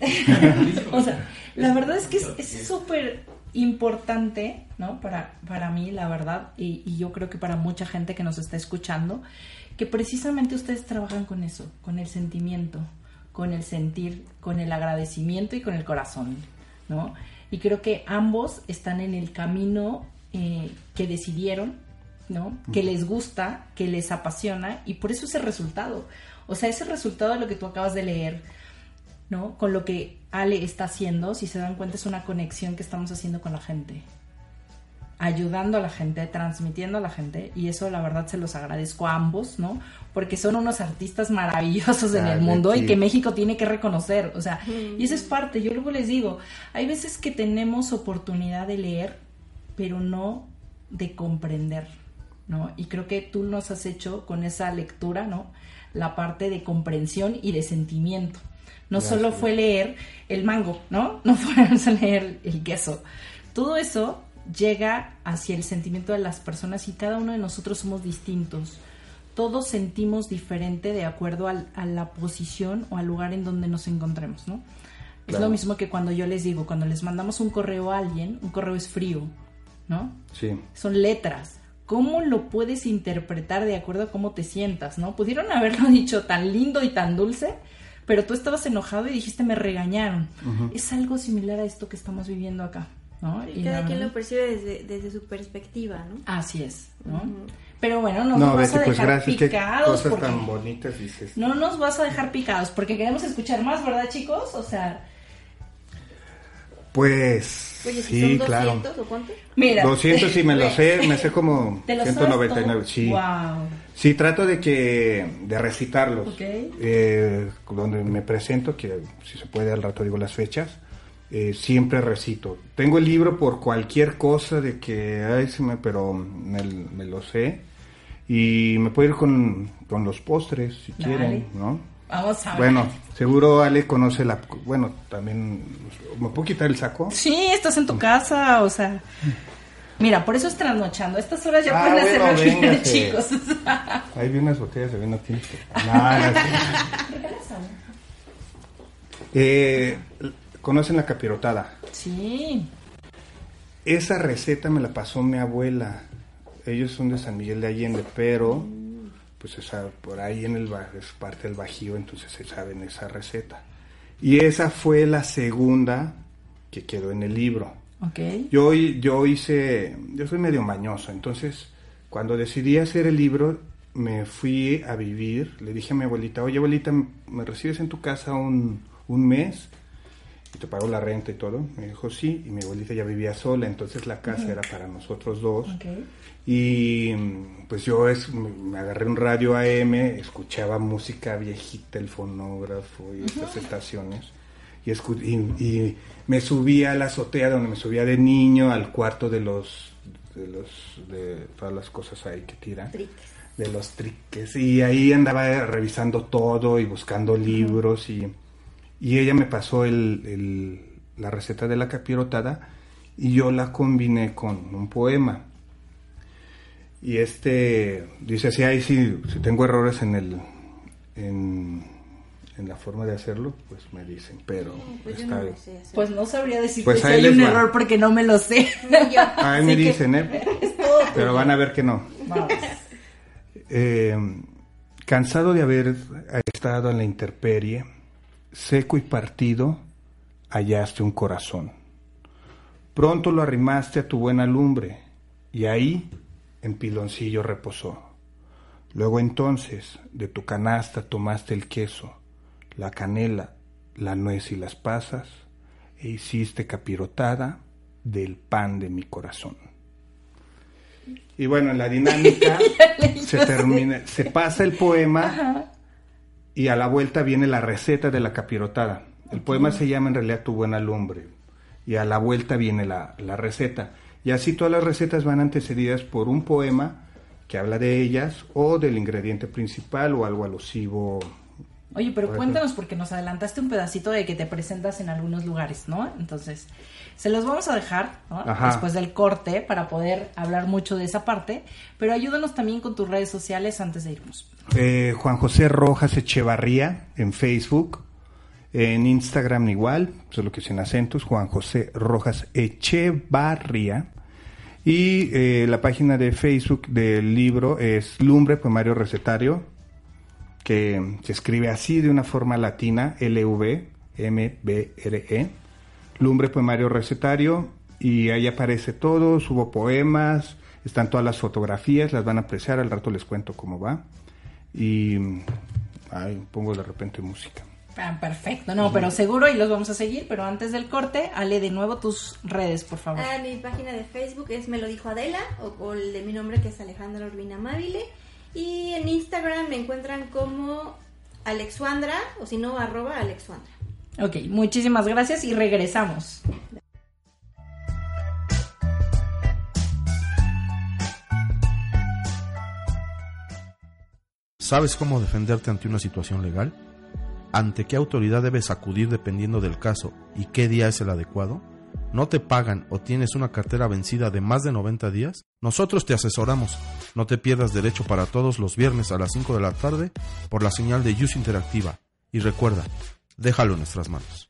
o sea, la verdad es que es- es súper importante, ¿no? Para, para mí, la verdad, y, y yo creo que para mucha gente que nos está escuchando, que precisamente ustedes trabajan con eso, con el sentimiento, con el sentir, con el agradecimiento y con el corazón, ¿no? Y creo que ambos están en el camino eh, que decidieron, ¿no? Que les gusta, que les apasiona y por eso ese resultado. O sea, ese resultado de lo que tú acabas de leer, ¿no? Con lo que Ale está haciendo, si se dan cuenta, es una conexión que estamos haciendo con la gente. Ayudando a la gente, transmitiendo a la gente, y eso la verdad se los agradezco a ambos, ¿no? Porque son unos artistas maravillosos en Ah, el mundo y que México tiene que reconocer, o sea, y esa es parte, yo luego les digo, hay veces que tenemos oportunidad de leer, pero no de comprender, ¿no? Y creo que tú nos has hecho con esa lectura, ¿no? La parte de comprensión y de sentimiento. No Gracias. solo fue leer el mango, ¿no? No fue solo leer el queso. Todo eso llega hacia el sentimiento de las personas y cada uno de nosotros somos distintos. Todos sentimos diferente de acuerdo al- a la posición o al lugar en donde nos encontremos, ¿no? Es lo mismo que cuando yo les digo, cuando les mandamos un correo a alguien, un correo es frío, ¿no? sí, son letras. ¿Cómo lo puedes interpretar de acuerdo a cómo te sientas, no? Pudieron haberlo dicho tan lindo y tan dulce, pero tú estabas enojado y dijiste me regañaron. Es algo similar a esto que estamos viviendo acá, ¿no? Y Cada la quien lo percibe desde, desde su perspectiva, ¿no? Así es, ¿no? Pero bueno, no, no, nos vas Betty, a pues dejar gracias, qué picados cosas porque tan bonitas dices. no nos vas a dejar picados porque queremos escuchar más, ¿verdad, chicos? O sea, Pues, Oye, si sí, son claro. 200 o cuánto? mira. 200 sí me lo sé, me sé como ¿Te lo sabes 199, todo? sí. Wow. Sí, trato de que de recitarlos. Ok. Eh, donde me presento, que si se puede al rato digo las fechas, eh, siempre recito. Tengo el libro por cualquier cosa de que, ay, se me, pero me, me lo sé. Y me puedo ir con, con los postres, si Dale. quieren, ¿no? Vamos a ver. Bueno, seguro Ale conoce la... Bueno, también... ¿Me puedo quitar el saco? Sí, estás en tu casa, o sea. Mira, por eso es trasnochando. A estas horas ya Ah, pueden hacer reuniones, véngase. chicos. Ahí vi unas botellas de vino tinto. Sí. Eh, ¿Conocen la capirotada? sí. Esa receta me la pasó mi abuela. Ellos son de San Miguel de Allende, pero pues esa, por ahí en el es parte del Bajío, entonces se saben esa receta. Y esa fue la segunda que quedó en el libro. Ok. Yo, yo hice, yo soy medio mañoso, entonces cuando decidí hacer el libro me fui a vivir, le dije a mi abuelita, oye abuelita, ¿me recibes en tu casa un, un mes? Y te pago la renta y todo. Me dijo sí, y mi abuelita ya vivía sola, entonces la casa era para nosotros dos. Y mm, pues yo es, me agarré un radio AM, escuchaba música viejita, el fonógrafo y estas estaciones. Y, escu- y, y me subía a la azotea donde me subía de niño al cuarto de los de los de todas las cosas ahí que tiran Triques. de los triques y ahí andaba revisando todo y buscando libros y, y ella me pasó el, el- la receta de la capirotada y yo la combiné con un poema y este dice así ahí si, si tengo errores en el en, en la forma de hacerlo pues me dicen pero Pues está no. Pues no sabría decirte Pues si ahí hay un va. error porque no me lo sé. Yo. ahí me que- dicen eh pero van a ver que no Vamos. Eh, cansado de haber estado en la intemperie, seco y partido, hallaste un corazón. Pronto lo arrimaste a tu buena lumbre, y ahí en piloncillo reposó. Luego entonces de tu canasta tomaste el queso, la canela, la nuez y las pasas, e hiciste capirotada del pan de mi corazón. Y bueno, en la dinámica se termina, se pasa el poema y a la vuelta viene la receta de la capirotada. El poema se llama en realidad Tu buena lumbre y a la vuelta viene la, la receta. Y así todas las recetas van antecedidas por un poema que habla de ellas o del ingrediente principal o algo alusivo Oye, pero Por cuéntanos porque nos adelantaste un pedacito de que te presentas en algunos lugares, ¿no? Entonces, se los vamos a dejar después del corte para poder hablar mucho de esa parte, pero ayúdanos también con tus redes sociales antes de irnos. Eh, Juan José Rojas Echevarría en Facebook, en Instagram igual, solo que sin acentos, Juan José Rojas Echevarría. Y eh, la página de Facebook del libro es Lumbre Poemario Recetario, que se escribe así de una forma latina, L-V-M-B-R-E, Lumbre Poemario Recetario, y ahí aparece todo, subo poemas, están todas las fotografías, las van a apreciar, al rato les cuento cómo va y ahí pongo de repente música. Ah, perfecto, no, pero seguro y los vamos a seguir, pero antes del corte, Ale, de nuevo tus redes, por favor. Ah, mi página de Facebook es Me lo dijo Adela, o, o el de mi nombre que es Alejandra Urbina Amabile. Y en Instagram me encuentran como Alexandra, o si no, arroba Alexandra. Ok, muchísimas gracias y regresamos. ¿Sabes cómo defenderte ante una situación legal? ¿Ante qué autoridad debes acudir dependiendo del caso y qué día es el adecuado? ¿No te pagan o tienes una cartera vencida de más de 90 días? Nosotros te asesoramos. No te pierdas derecho para todos los viernes a las 5 de la tarde por la señal de Use Interactiva. Y recuerda, déjalo en nuestras manos.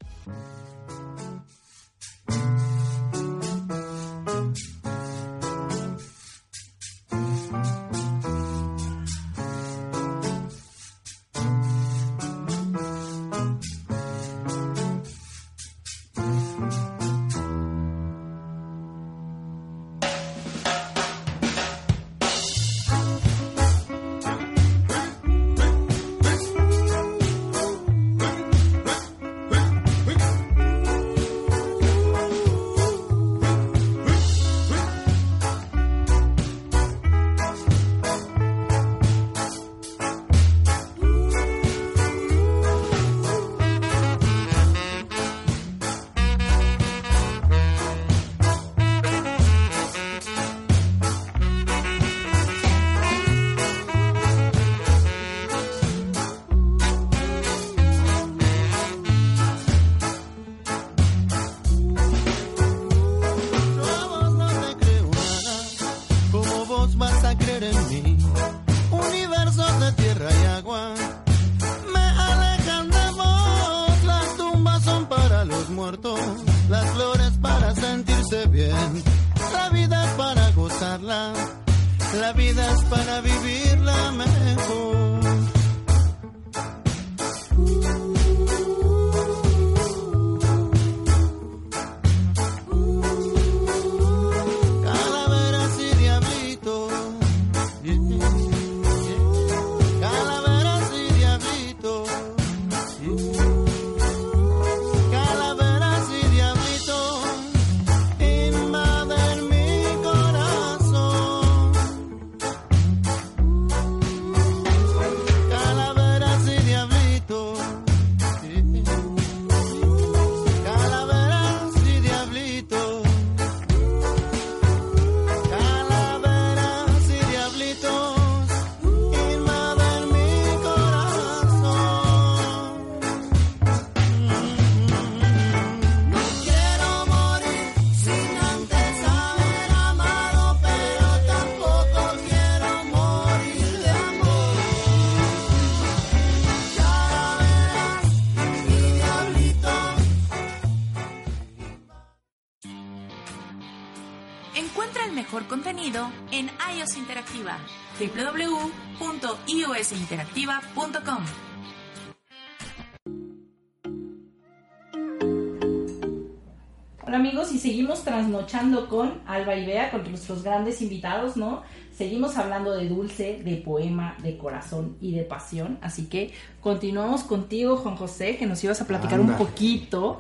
En mí. Universos de tierra y agua me alejan de vos. Las tumbas son para los muertos, las flores para sentirse bien. La vida es para gozarla, la vida es para vivirla mejor. www.iosinteractiva.com Hola amigos, y seguimos trasnochando con Alba y Bea, con nuestros grandes invitados, ¿no? Seguimos hablando de dulce, de poema, de corazón y de pasión. Así que continuamos contigo, Juan José, que nos ibas a platicar un poquito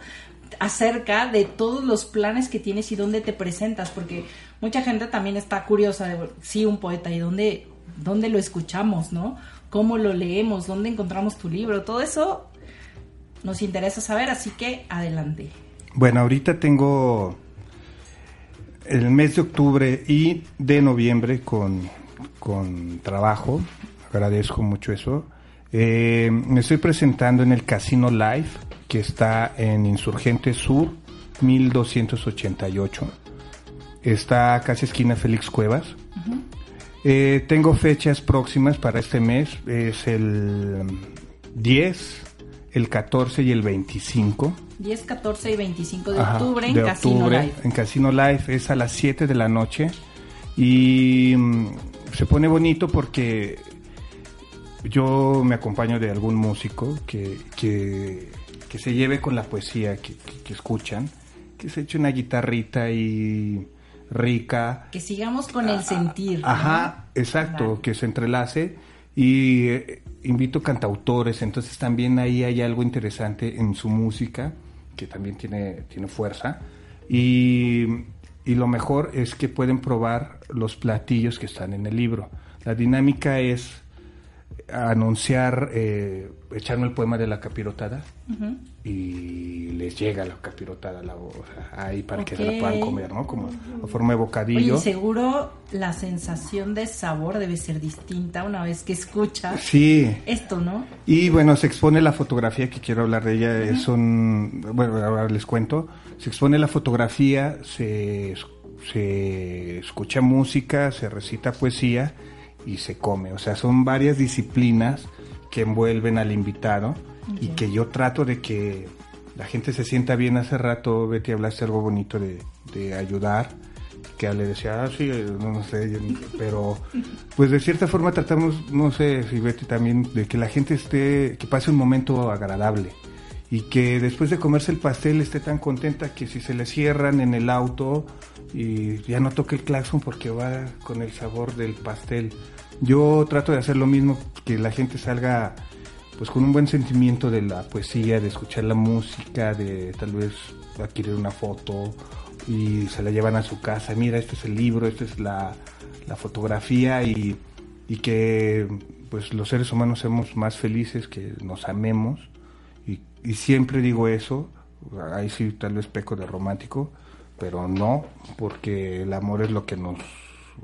acerca de todos los planes que tienes y dónde te presentas, porque mucha gente también está curiosa de, sí, un poeta, y dónde, dónde lo escuchamos, ¿no? ¿Cómo lo leemos? ¿Dónde encontramos tu libro? Todo eso nos interesa saber, así que adelante. Bueno, ahorita tengo el mes de octubre y de noviembre con, con trabajo, agradezco mucho eso. Eh, me estoy presentando en el Casino Live, que está en Insurgente Sur, 1288. Está casi esquina Félix Cuevas. Eh, tengo fechas próximas para este mes. Es el 10, el 14 y el 25. 10, 14 y 25 de Ajá, octubre en de Casino octubre, Live. En Casino Live es a las 7 de la noche y mm, se pone bonito porque yo me acompaño de algún músico que, que, que se lleve con la poesía que, que- que escuchan, que se eche una guitarrita y rica. Que sigamos con el sentir. ¿no? Ajá, exacto, que se entrelace y eh, invito cantautores, entonces también ahí hay algo interesante en su música que también tiene, tiene fuerza y, y lo mejor es que pueden probar los platillos que están en el libro. La dinámica es anunciar, eh, echarme el poema de la capirotada y les llega la capirotada la, o sea, ahí para que se la puedan comer, ¿no? Como a forma de bocadillo. Oye, seguro la sensación de sabor debe ser distinta una vez que escuchas Sí, esto, ¿no? y bueno, se expone la fotografía, que quiero hablar de ella, es un, bueno, ahora les cuento, se expone la fotografía, se, se escucha música, se recita poesía y se come, o sea, son varias disciplinas que envuelven al invitado y que yo trato de que la gente se sienta bien. Hace rato, Betty, hablaste algo bonito de, de ayudar, que le decía, ah, sí, no, no sé, yo- pero pues de cierta forma tratamos, no sé si Betty también, de que la gente esté, que pase un momento agradable y que después de comerse el pastel esté tan contenta que si se le cierran en el auto y ya no toque el claxon porque va con el sabor del pastel. Yo trato de hacer lo mismo, que la gente salga pues con un buen sentimiento de la poesía, de escuchar la música, de tal vez adquirir una foto y se la llevan a su casa. Mira, este es el libro, esta es la, la fotografía y, y que pues los seres humanos seamos más felices, que nos amemos. Y, y siempre digo eso, ahí sí tal vez peco de romántico, pero no, porque el amor es lo que nos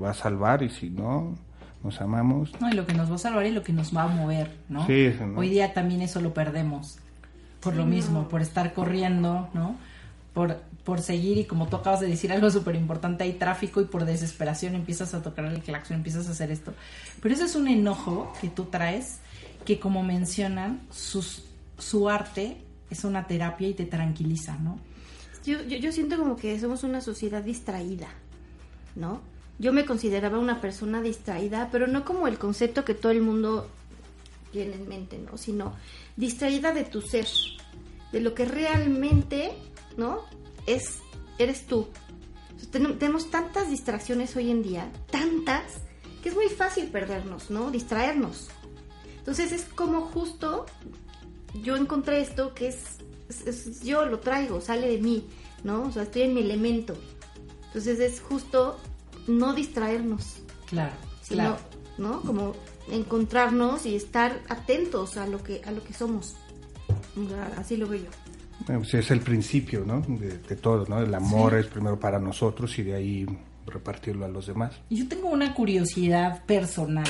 va a salvar y si no, nos amamos, No, y lo que nos va a salvar y lo que nos va a mover, ¿no? Sí, eso, ¿no? Hoy día también eso lo perdemos. Por lo mismo, por estar corriendo, ¿no? Por, por seguir y como tú acabas de decir algo súper importante, hay tráfico y por desesperación empiezas a tocar el claxon, empiezas a hacer esto. Pero ese es un enojo que tú traes que como mencionan, sus, su arte es una terapia y te tranquiliza, ¿no? Yo, yo, yo siento como que somos una sociedad distraída, ¿no? Yo me consideraba una persona distraída, pero no como el concepto que todo el mundo tiene en mente, ¿no? Sino distraída de tu ser, de lo que realmente, ¿no? Es, eres tú. Tenemos tantas distracciones hoy en día, tantas, que es muy fácil perdernos, ¿no? Distraernos. Entonces es como justo yo encontré esto que es- yo lo traigo, sale de mí, ¿no? O sea, estoy en mi elemento. Entonces es justo no distraernos, Claro, sino, claro. ¿no? Como encontrarnos y estar atentos a lo que a lo que somos. Así lo veo yo. Bueno, pues es el principio, ¿no? De, de todo, ¿no? El amor es primero para nosotros y de ahí repartirlo a los demás. Yo tengo una curiosidad personal,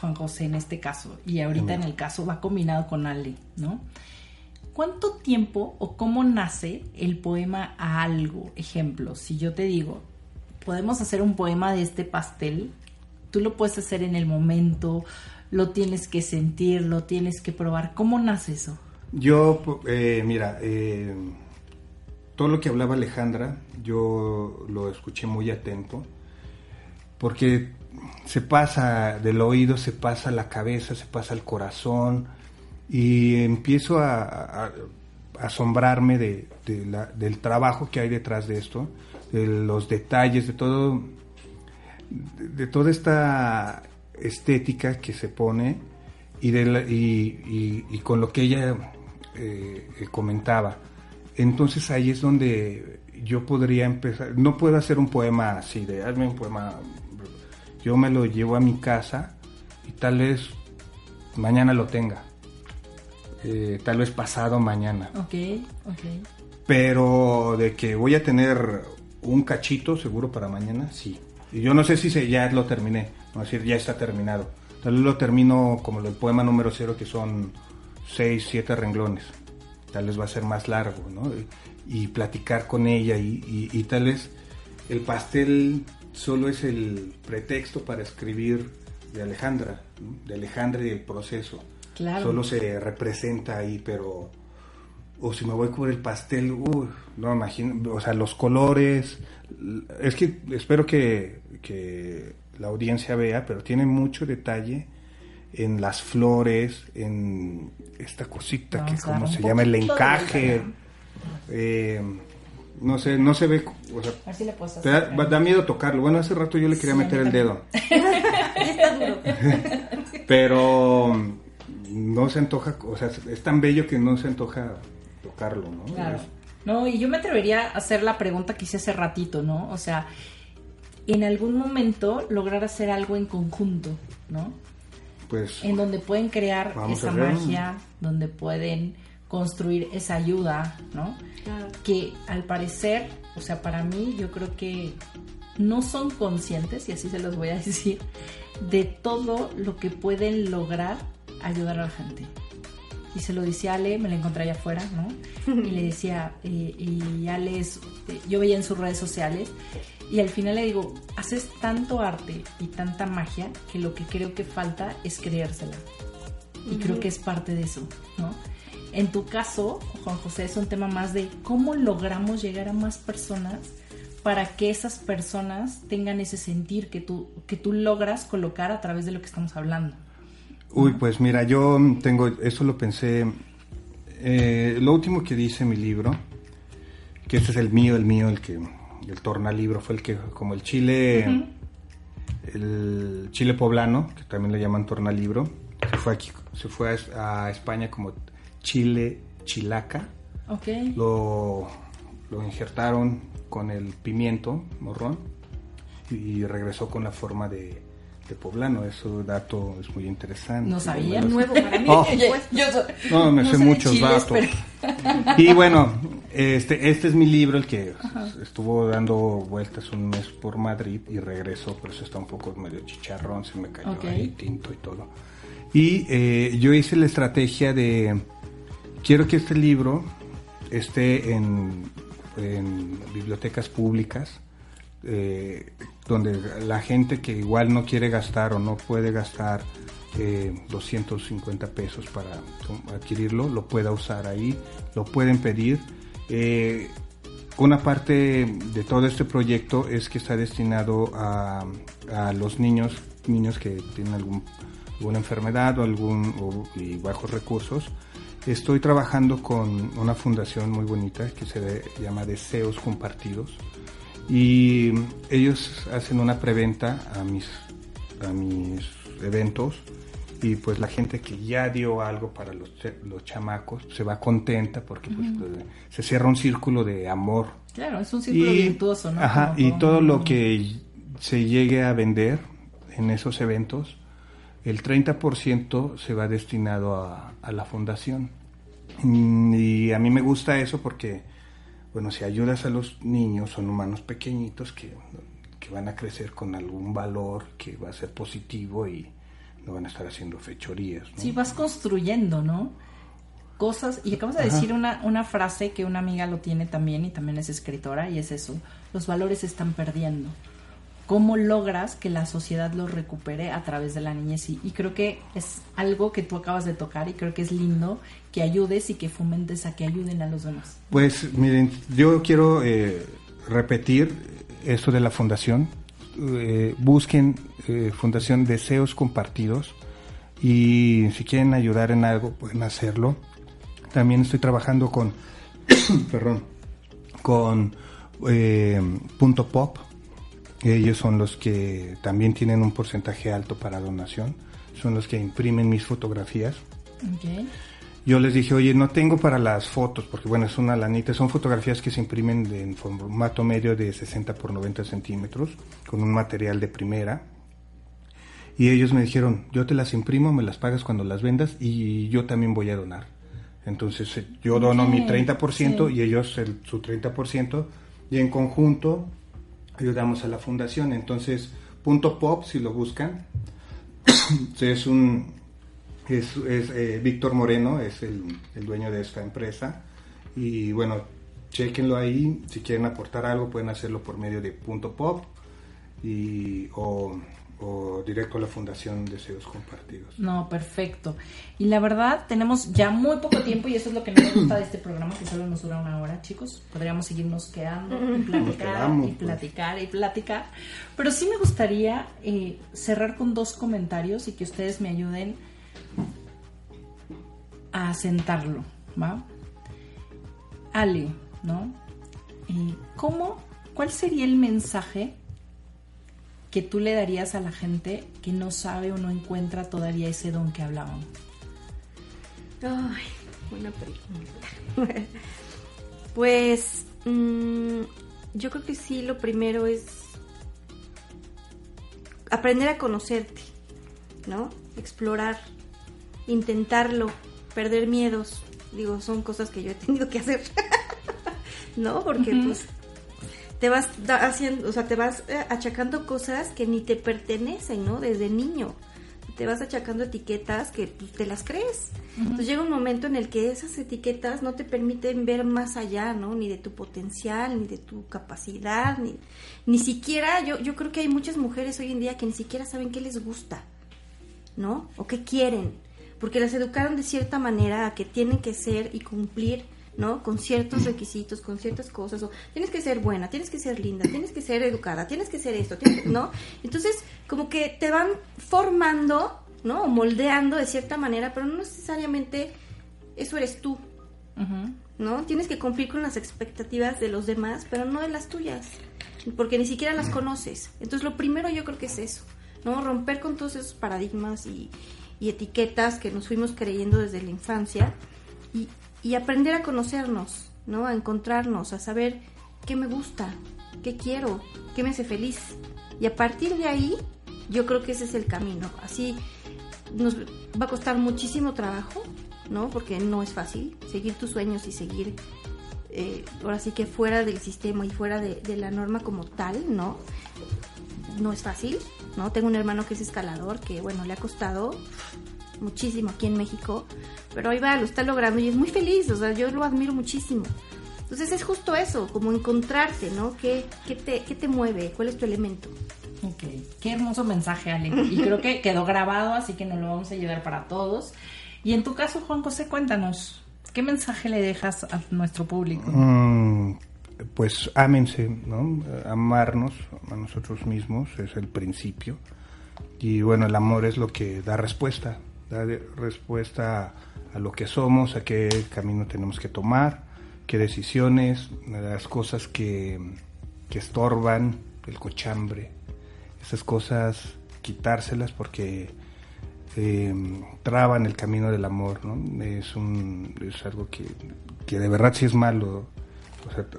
Juan José, en este caso, y ahorita en el caso va combinado con Ale, ¿no? ¿Cuánto tiempo o cómo nace el poema a algo? Ejemplo, si yo te digo, podemos hacer un poema de este pastel, tú lo puedes hacer en el momento, lo tienes que sentir, lo tienes que probar. ¿Cómo nace eso? Yo, eh, mira, eh, todo lo que hablaba Alejandra, yo lo escuché muy atento, porque se pasa del oído, se pasa la cabeza, se pasa al corazón, y empiezo a, asombrarme de, del trabajo que hay detrás de esto, de los detalles, de todo, de, de toda esta estética que se pone y, de la- y, y- y con lo que ella eh, eh, comentaba. Entonces ahí es donde yo podría empezar, no puedo hacer un poema así, de hazme un poema, yo me lo llevo a mi casa y tal vez mañana lo tenga, Eh, tal vez pasado mañana Ok, ok. pero de que voy a tener un cachito seguro para mañana, sí. Y yo no sé si se, ya lo terminé, no es decir, ya está terminado. Tal vez lo termino como el poema número cero, que son seis, siete renglones. Tal vez va a ser más largo, ¿no? Y, y platicar con ella y, y- y tal vez el pastel solo es el pretexto para escribir de Alejandra, ¿no? de Alejandra y el proceso. Claro. Solo se representa ahí, pero o si me voy por el pastel, uy, no imagino, o sea, los colores, es que espero que, que la audiencia vea, pero tiene mucho detalle en las flores, en esta cosita Vamos que como se llama el encaje, eh, no sé, no se ve, o sea, A ver si le puedes te da, miedo tocarlo. Bueno, hace rato yo le quería Sí, meter el dedo. Ya está duro. Pero no se antoja, o sea, es tan bello que no se antoja tocarlo, ¿no? Claro. No, y yo me atrevería a hacer la pregunta que hice hace ratito, ¿no? O sea, en algún momento lograr hacer algo en conjunto, ¿no? pues En donde pueden crear esa magia, donde pueden construir esa ayuda, ¿no? Claro. que al parecer, o sea, para mí yo creo que no son conscientes, y así se los voy a decir, de todo lo que pueden lograr ayudar a la gente. Y se lo decía Ale, me la encontré allá afuera, ¿no? Y le decía, eh, y Ale es, yo veía en sus redes sociales, y al final le digo, haces tanto arte y tanta magia que lo que creo que falta es creérsela. Y creo que es parte de eso, ¿no? En tu caso, Juan José, es un tema más de cómo logramos llegar a más personas para que esas personas tengan ese sentir que tú, que tú logras colocar a través de lo que estamos hablando. Uy, pues mira, yo tengo, eso lo pensé, eh, lo último que dice mi libro, que este es el mío, el mío, el que, el tornalibro, fue el que, como el chile, el chile poblano, que también le llaman tornalibro, se fue aquí, se fue a, a España como chile chilaca, Ok. lo, lo injertaron con el pimiento morrón y regresó con la forma de, de poblano. Eso dato es muy interesante. No sabía. Nuevo para mí. Oh. Yo no, me no sé muchos chiles, datos. pero- Y bueno, este, este es mi libro, el que estuvo dando vueltas un mes por Madrid y regresó, por eso está un poco medio chicharrón, se me cayó ahí tinto y todo. Y eh, yo hice la estrategia de, quiero que este libro esté en, en bibliotecas públicas, eh, donde la gente que igual no quiere gastar o no puede gastar eh, 250 pesos para adquirirlo, lo pueda usar ahí, lo pueden pedir. Eh, una parte de todo este proyecto es que está destinado a, los niños, niños que tienen algún, alguna enfermedad o algún y bajos recursos. Estoy trabajando con una fundación muy bonita que se llama Deseos Compartidos y ellos hacen una preventa a mis a mis eventos y pues la gente que ya dio algo para los, los chamacos se va contenta porque pues, eh, se cierra un círculo de amor. Claro, es un círculo virtuoso, ¿no? ajá, Como y todo lo que se llegue a vender en esos eventos el 30% se va destinado a, a la fundación. Mm, y a mí me gusta eso porque bueno, si ayudas a los niños, son humanos pequeñitos que, que van a crecer con algún valor que va a ser positivo y no van a estar haciendo fechorías. ¿no? Sí, vas construyendo, ¿no? Cosas, y acabas de decir una, una frase que una amiga lo tiene también y también es escritora y es eso, los valores se están perdiendo. ¿Cómo logras que la sociedad los recupere a través de la niñez? Y, creo que es algo que tú acabas de tocar y creo que es lindo que ayudes y que fomentes a que ayuden a los demás. Pues miren, yo quiero eh, repetir esto de la fundación. Eh, busquen eh, Fundación Deseos Compartidos y si quieren ayudar en algo pueden hacerlo. También estoy trabajando con, perdón, con Punto Pop. Ellos son los que también tienen un porcentaje alto para donación. Son los que imprimen mis fotografías. Ok. Yo les dije, oye, no tengo para las fotos, porque bueno, es una lanita, son fotografías que se imprimen de- en formato medio de 60 por 90 centímetros, con un material de primera. Y ellos me dijeron, yo te las imprimo, me las pagas cuando las vendas y yo también voy a donar. Entonces eh, yo dono mi Ok, 30% sí. y ellos el- su 30% y en conjunto ayudamos a la fundación. Entonces, punto pop, si lo buscan, es un es, es, eh, Víctor Moreno es el, el dueño de esta empresa y bueno chequenlo ahí si quieren aportar algo pueden hacerlo por medio de punto pop y o, o directo a la fundación Deseos Compartidos No, perfecto. Y la verdad, tenemos ya muy poco tiempo y eso es lo que no me gusta de este programa, que solo nos dura una hora, chicos. Podríamos seguirnos quedando y platicar quedamos, y pues. platicar y platicar. Pero sí me gustaría eh, cerrar con dos comentarios y que ustedes me ayuden a sentarlo, ¿va? Ale, ¿no? Eh, ¿Cómo, cuál sería el mensaje que tú le darías a la gente que no sabe o no encuentra todavía ese don que hablaban? Ay, buena pregunta. pues mm, yo creo que sí, lo primero es aprender a conocerte, ¿no? Explorar, intentarlo, perder miedos. Digo, son cosas que yo he tenido que hacer, ¿no? Porque pues te vas haciendo, o sea, te vas eh, achacando cosas que ni te pertenecen, ¿no? Desde niño. Te vas achacando etiquetas que pues, te las crees. Entonces llega un momento en el que esas etiquetas no te permiten ver más allá, ¿no? Ni de tu potencial, ni de tu capacidad, ni, ni siquiera, yo, yo creo que hay muchas mujeres hoy en día que ni siquiera saben qué les gusta, ¿no? O qué quieren, porque las educaron de cierta manera a que tienen que ser y cumplir, ¿no? Con ciertos requisitos, con ciertas cosas, o tienes que ser buena, tienes que ser linda, tienes que ser educada, tienes que ser esto, tienes ¿no? Entonces, como que te van formando, ¿no? O moldeando de cierta manera, pero no necesariamente eso eres tú. ¿no? Tienes que cumplir con las expectativas de los demás, pero no de las tuyas, porque ni siquiera las conoces. Entonces, lo primero yo creo que es eso, ¿no? Romper con todos esos paradigmas y, y etiquetas que nos fuimos creyendo desde la infancia y, y aprender a conocernos, ¿no? A encontrarnos, a saber qué me gusta, qué quiero, qué me hace feliz. Y a partir de ahí, yo creo que ese es el camino. Así nos va a costar muchísimo trabajo, ¿no? Porque no es fácil seguir tus sueños y seguir, eh, ahora sí que fuera del sistema y fuera de, de la norma como tal, ¿no? No es fácil, ¿no? Tengo un hermano que es escalador, que bueno, le ha costado muchísimo aquí en México, pero ahí va, lo está logrando y es muy feliz, o sea, yo lo admiro muchísimo. Entonces es justo eso, como encontrarte, ¿no? ¿Qué, qué, te, qué te mueve? ¿Cuál es tu elemento? Ok, qué hermoso mensaje, Ale. Y creo que quedó grabado, así que nos lo vamos a llevar para todos. Y en tu caso, Juan José, cuéntanos, ¿qué mensaje le dejas a nuestro público? Mm, pues ámense, ¿no? Amarnos a nosotros mismos es el principio. Y bueno, el amor es lo que da respuesta, da de- respuesta a lo que somos, a qué camino tenemos que tomar, qué decisiones, las cosas que, que estorban, el cochambre, esas cosas quitárselas porque eh, traban el camino del amor, ¿no? Es, un, es algo que, que de verdad sí es malo,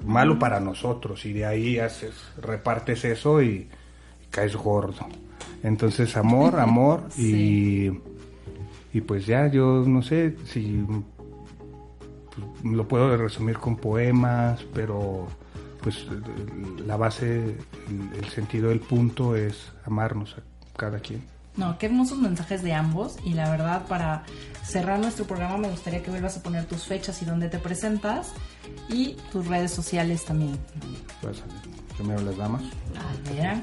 malo para nosotros y de ahí haces, repartes eso y, caes gordo. Entonces amor, amor y, y pues ya yo no sé si pues, lo puedo resumir con poemas, pero pues la base, el, el sentido del punto es amarnos a cada quien. No, qué hermosos mensajes de ambos. Y la verdad, para cerrar nuestro programa, me gustaría que vuelvas a poner tus fechas y dónde te presentas y tus redes sociales también. Pues, primero las damas. A ver.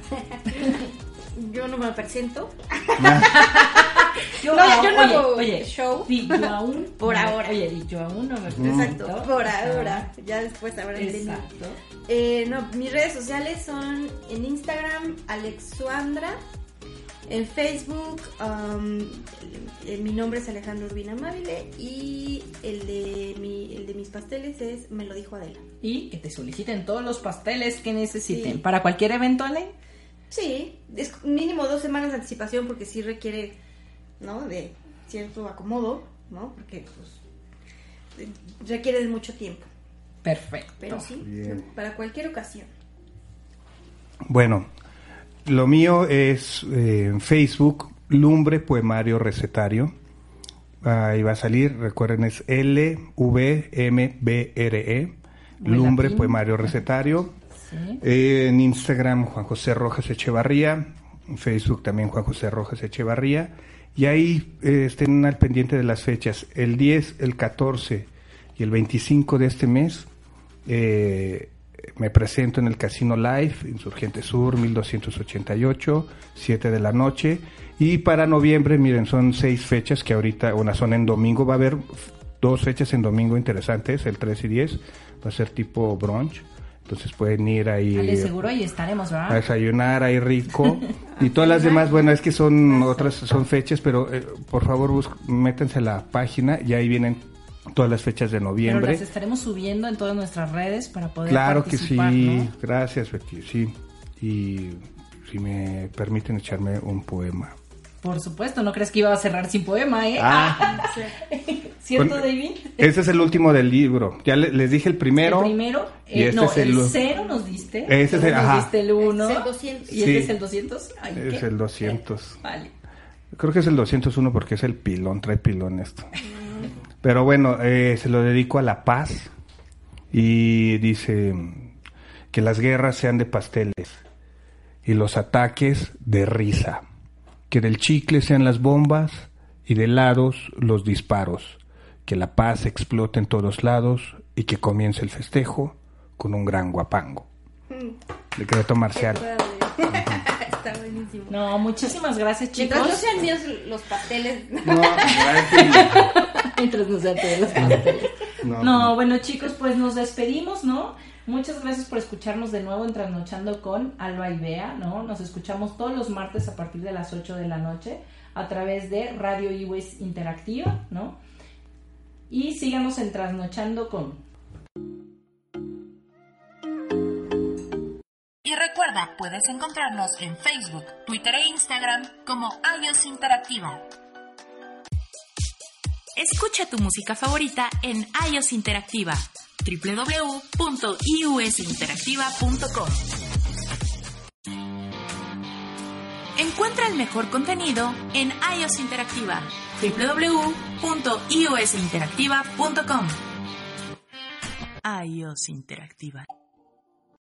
Yo no me presento. Yo, No, aún- yo no oye, hago oye, show. yo aún. Por no, ahora. Oye, yo aún no me Exacto, presento. por Ajá. ahora. Ya después habrán mí. Exacto. Eh, no, mis redes sociales son en Instagram, Alexuandra. En Facebook, um, mi nombre es Alejandro Urbina Amabile. Y el de, mi, el de mis pasteles es Me lo dijo Adela. Y que te soliciten todos los pasteles que necesiten. Sí. Para cualquier evento, Ale. Sí, es mínimo dos semanas de anticipación porque sí requiere, ¿no? De cierto acomodo, ¿no? Porque, pues, requiere de mucho tiempo. Perfecto. Pero sí, Bien. para cualquier ocasión. Bueno, lo mío es eh, en Facebook, Lumbre Poemario Recetario. Ahí va a salir, recuerden, es L-V-M-B-R-E, Lumbre latín. Poemario Recetario. Sí. Eh, en Instagram, Juan José Rojas Echevarría. En Facebook también Juan José Rojas Echevarría. Y ahí eh, estén al pendiente de las fechas. El 10, el 14 y el 25 de este mes eh, me presento en el Casino Live, Insurgente Sur, 1288, 7 de la noche. Y para noviembre, miren, son seis fechas que ahorita, una son en domingo, va a haber dos fechas en domingo interesantes, el 3 y 10, va a ser tipo brunch. Entonces pueden ir ahí Ale, seguro ahí estaremos, a ¿verdad? desayunar ahí rico. y todas las demás, bueno, es que son otras, son fechas, pero eh, por favor bus- métanse a la página y ahí vienen todas las fechas de Pero noviembre. las estaremos subiendo en todas nuestras redes para poder Claro que sí, gracias Betty, sí. Y si me permiten echarme un poema. Por supuesto, no crees que iba a cerrar sin poema, ¿eh? Ah. ¿Cierto, David? Ese es el último del libro. Ya le- les dije el primero. el primero, y eh, este no, es el, el- cero nos diste. Ese es el- luego nos ajá. diste el uno. Es el 200. Y este Sí. es el 200. Ay, Es ¿qué? el 200. Vale. Creo que es el 201 porque es el pilón, trae pilón esto. Pero bueno, eh, se lo dedico a la paz y dice que las guerras sean de pasteles y los ataques de risa, que del chicle sean las bombas y de lados los disparos, que la paz explote en todos lados y que comience el festejo con un gran guapango. Decreto marcial. Está buenísimo. No, muchísimas gracias, chicos. Mientras no sean míos los pasteles. No, Mientras nos sean todos los pasteles. no, No, bueno chicos, pues nos despedimos, ¿no? Muchas gracias por escucharnos de nuevo en Trasnochando con Alba y Bea, ¿no? Nos escuchamos todos los martes a partir de las 8 de la noche a través de Radio iWes Interactiva, ¿no? Y síganos en Trasnochando con. Y recuerda, puedes encontrarnos en Facebook, Twitter e Instagram como iOS Interactiva. Escucha tu música favorita en iOS Interactiva www.iusinteractiva.com Encuentra el mejor contenido en iOS Interactiva www.iusinteractiva.com iOS Interactiva